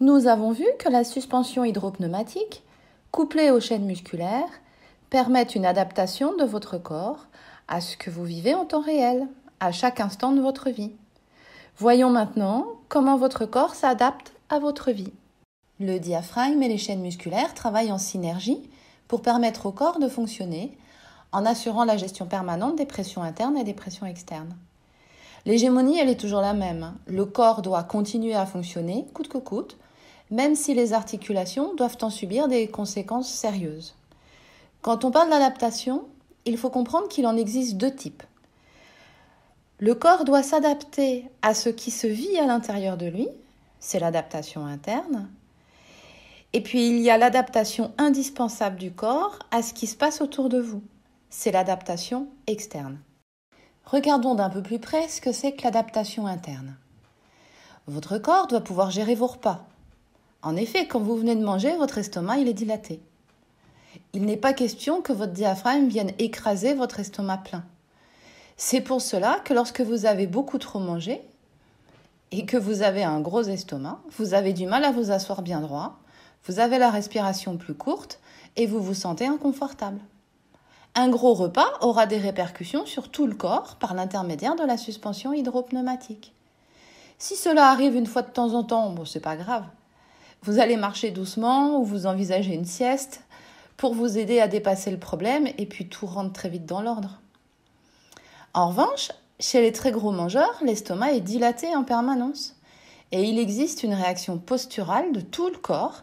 Nous avons vu que la suspension hydropneumatique, couplée aux chaînes musculaires, permet une adaptation de votre corps à ce que vous vivez en temps réel, à chaque instant de votre vie. Voyons maintenant comment votre corps s'adapte à votre vie. Le diaphragme et les chaînes musculaires travaillent en synergie pour permettre au corps de fonctionner en assurant la gestion permanente des pressions internes et des pressions externes. L'hégémonie, elle est toujours la même. Le corps doit continuer à fonctionner coûte que coûte, même si les articulations doivent en subir des conséquences sérieuses. Quand on parle d'adaptation, il faut comprendre qu'il en existe deux types. Le corps doit s'adapter à ce qui se vit à l'intérieur de lui, c'est l'adaptation interne. Et puis il y a l'adaptation indispensable du corps à ce qui se passe autour de vous, c'est l'adaptation externe. Regardons d'un peu plus près ce que c'est que l'adaptation interne. Votre corps doit pouvoir gérer vos repas. En effet, quand vous venez de manger, votre estomac il est dilaté. Il n'est pas question que votre diaphragme vienne écraser votre estomac plein. C'est pour cela que lorsque vous avez beaucoup trop mangé et que vous avez un gros estomac, vous avez du mal à vous asseoir bien droit, vous avez la respiration plus courte et vous vous sentez inconfortable. Un gros repas aura des répercussions sur tout le corps par l'intermédiaire de la suspension hydropneumatique. Si cela arrive une fois de temps en temps, bon, c'est pas grave. Vous allez marcher doucement ou vous envisagez une sieste pour vous aider à dépasser le problème et puis tout rentre très vite dans l'ordre. En revanche, chez les très gros mangeurs, l'estomac est dilaté en permanence et il existe une réaction posturale de tout le corps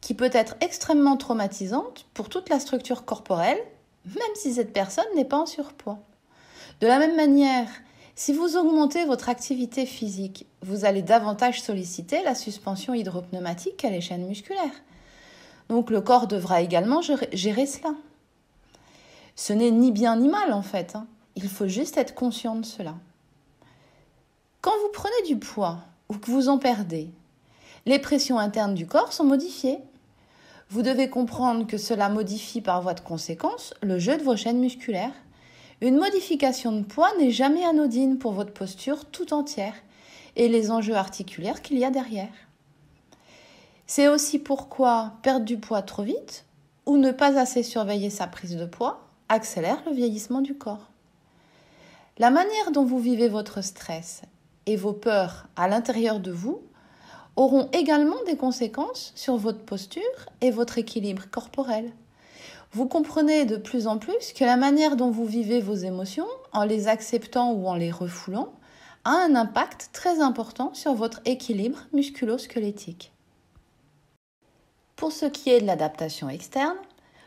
qui peut être extrêmement traumatisante pour toute la structure corporelle, même si cette personne n'est pas en surpoids. De la même manière, si vous augmentez votre activité physique, vous allez davantage solliciter la suspension hydropneumatique à les chaînes musculaires. Donc le corps devra également gérer cela. Ce n'est ni bien ni mal en fait. Hein. Il faut juste être conscient de cela. Quand vous prenez du poids ou que vous en perdez, les pressions internes du corps sont modifiées. Vous devez comprendre que cela modifie par voie de conséquence le jeu de vos chaînes musculaires. Une modification de poids n'est jamais anodine pour votre posture tout entière et les enjeux articulaires qu'il y a derrière. C'est aussi pourquoi perdre du poids trop vite ou ne pas assez surveiller sa prise de poids accélère le vieillissement du corps. La manière dont vous vivez votre stress et vos peurs à l'intérieur de vous auront également des conséquences sur votre posture et votre équilibre corporel. Vous comprenez de plus en plus que la manière dont vous vivez vos émotions, en les acceptant ou en les refoulant, a un impact très important sur votre équilibre musculo-squelettique. Pour ce qui est de l'adaptation externe,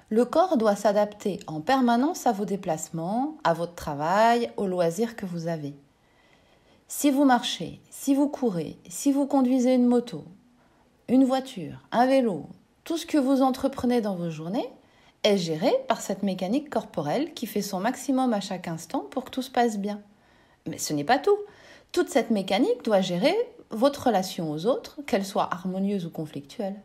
le corps doit s'adapter en permanence à vos déplacements, à votre travail, aux loisirs que vous avez. Si vous marchez, si vous courez, si vous conduisez une moto, une voiture, un vélo, tout ce que vous entreprenez dans vos journées est géré par cette mécanique corporelle qui fait son maximum à chaque instant pour que tout se passe bien. Mais ce n'est pas tout. Toute cette mécanique doit gérer votre relation aux autres, qu'elle soit harmonieuse ou conflictuelle.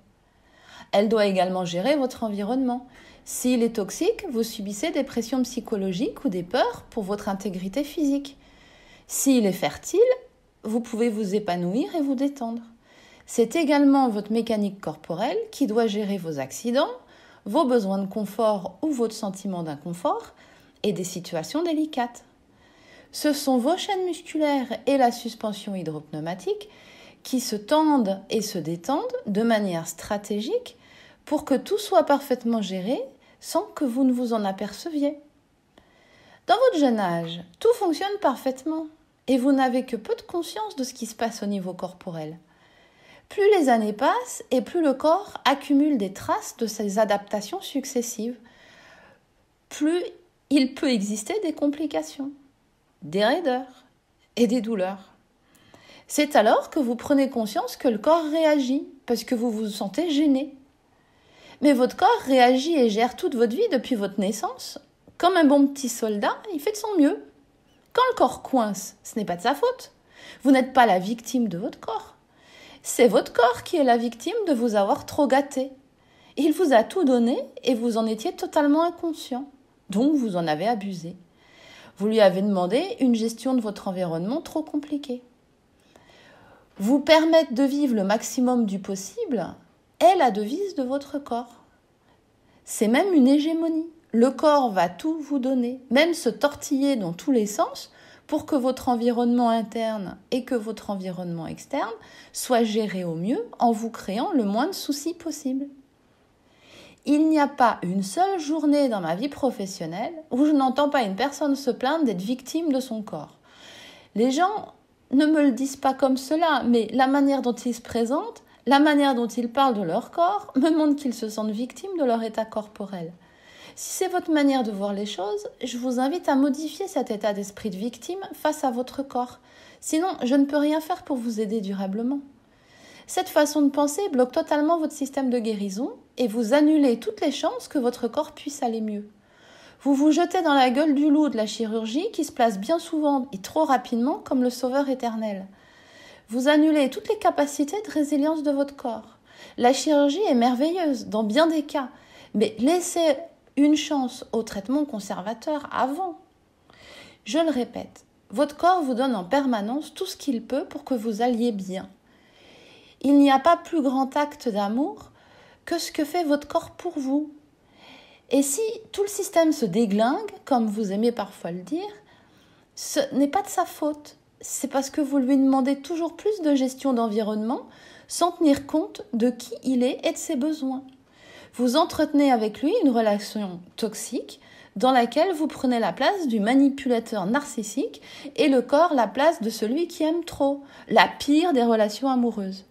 Elle doit également gérer votre environnement. S'il est toxique, vous subissez des pressions psychologiques ou des peurs pour votre intégrité physique. S'il est fertile, vous pouvez vous épanouir et vous détendre. C'est également votre mécanique corporelle qui doit gérer vos accidents, vos besoins de confort ou votre sentiment d'inconfort et des situations délicates. Ce sont vos chaînes musculaires et la suspension hydropneumatique qui se tendent et se détendent de manière stratégique pour que tout soit parfaitement géré sans que vous ne vous en aperceviez. Dans votre jeune âge, tout fonctionne parfaitement et vous n'avez que peu de conscience de ce qui se passe au niveau corporel. Plus les années passent et plus le corps accumule des traces de ces adaptations successives, plus il peut exister des complications, des raideurs et des douleurs. C'est alors que vous prenez conscience que le corps réagit parce que vous vous sentez gêné, mais votre corps réagit et gère toute votre vie depuis votre naissance. Comme un bon petit soldat, il fait de son mieux. Quand le corps coince, ce n'est pas de sa faute. Vous n'êtes pas la victime de votre corps. C'est votre corps qui est la victime de vous avoir trop gâté. Il vous a tout donné et vous en étiez totalement inconscient. Donc vous en avez abusé. Vous lui avez demandé une gestion de votre environnement trop compliquée. vous permettre de vivre le maximum du possible est la devise de votre corps. C'est même une hégémonie. Le corps va tout vous donner, même se tortiller dans tous les sens pour que votre environnement interne et que votre environnement externe soient gérés au mieux en vous créant le moins de soucis possible. Il n'y a pas une seule journée dans ma vie professionnelle où je n'entends pas une personne se plaindre d'être victime de son corps. Les gens ne me le disent pas comme cela, mais la manière dont ils se présentent, la manière dont ils parlent de leur corps, me montre qu'ils se sentent victimes de leur état corporel. Si c'est votre manière de voir les choses, je vous invite à modifier cet état d'esprit de victime face à votre corps. Sinon, je ne peux rien faire pour vous aider durablement. Cette façon de penser bloque totalement votre système de guérison et vous annulez toutes les chances que votre corps puisse aller mieux. Vous vous jetez dans la gueule du loup de la chirurgie qui se place bien souvent et trop rapidement comme le sauveur éternel. Vous annulez toutes les capacités de résilience de votre corps. La chirurgie est merveilleuse dans bien des cas, mais laissez une chance au traitement conservateur avant. Je le répète, votre corps vous donne en permanence tout ce qu'il peut pour que vous alliez bien. Il n'y a pas plus grand acte d'amour que ce que fait votre corps pour vous. Et si tout le système se déglingue, comme vous aimez parfois le dire, ce n'est pas de sa faute. C'est parce que vous lui demandez toujours plus de gestion d'environnement sans tenir compte de qui il est et de ses besoins. Vous entretenez avec lui une relation toxique dans laquelle vous prenez la place du manipulateur narcissique et le corps la place de celui qui aime trop, la pire des relations amoureuses.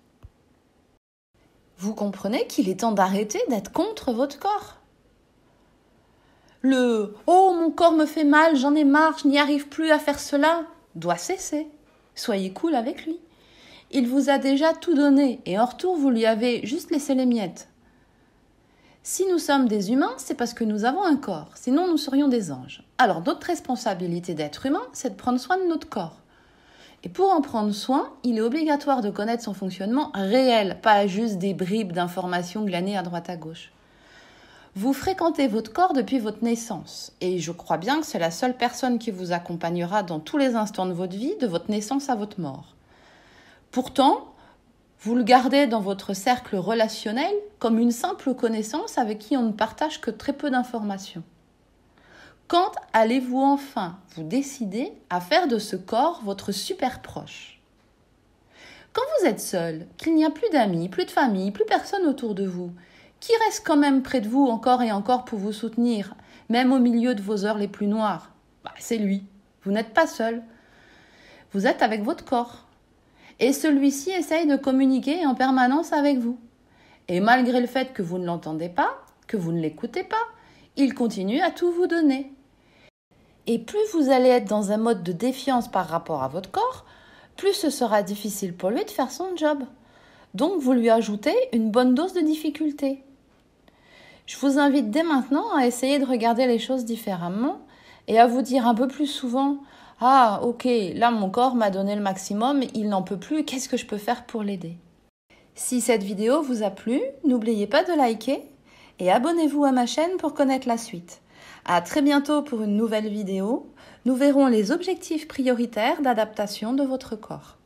Vous comprenez qu'il est temps d'arrêter d'être contre votre corps. Le Oh, mon corps me fait mal, j'en ai marre, je n'y arrive plus à faire cela doit cesser. Soyez cool avec lui. Il vous a déjà tout donné et en retour vous lui avez juste laissé les miettes. Si nous sommes des humains, c'est parce que nous avons un corps, sinon nous serions des anges. Alors notre responsabilité d'être humain, c'est de prendre soin de notre corps. Et pour en prendre soin, il est obligatoire de connaître son fonctionnement réel, pas juste des bribes d'informations glanées à droite à gauche. Vous fréquentez votre corps depuis votre naissance, et je crois bien que c'est la seule personne qui vous accompagnera dans tous les instants de votre vie, de votre naissance à votre mort. Pourtant, vous le gardez dans votre cercle relationnel comme une simple connaissance avec qui on ne partage que très peu d'informations. Quand allez-vous enfin vous décider à faire de ce corps votre super proche? Quand vous êtes seul, qu'il n'y a plus d'amis, plus de famille, plus personne autour de vous, qui reste quand même près de vous encore et encore pour vous soutenir, même au milieu de vos heures les plus noires? Bah, C'est lui. Vous n'êtes pas seul. Vous êtes avec votre corps et celui-ci essaye de communiquer en permanence avec vous. Et malgré le fait que vous ne l'entendez pas, que vous ne l'écoutez pas, il continue à tout vous donner. Et plus vous allez être dans un mode de défiance par rapport à votre corps, plus ce sera difficile pour lui de faire son job. Donc vous lui ajoutez une bonne dose de difficulté. Je vous invite dès maintenant à essayer de regarder les choses différemment et à vous dire un peu plus souvent ah, ok, là mon corps m'a donné le maximum, il n'en peut plus, qu'est-ce que je peux faire pour l'aider? Si cette vidéo vous a plu, n'oubliez pas de liker et abonnez-vous à ma chaîne pour connaître la suite. À très bientôt pour une nouvelle vidéo. Nous verrons les objectifs prioritaires d'adaptation de votre corps.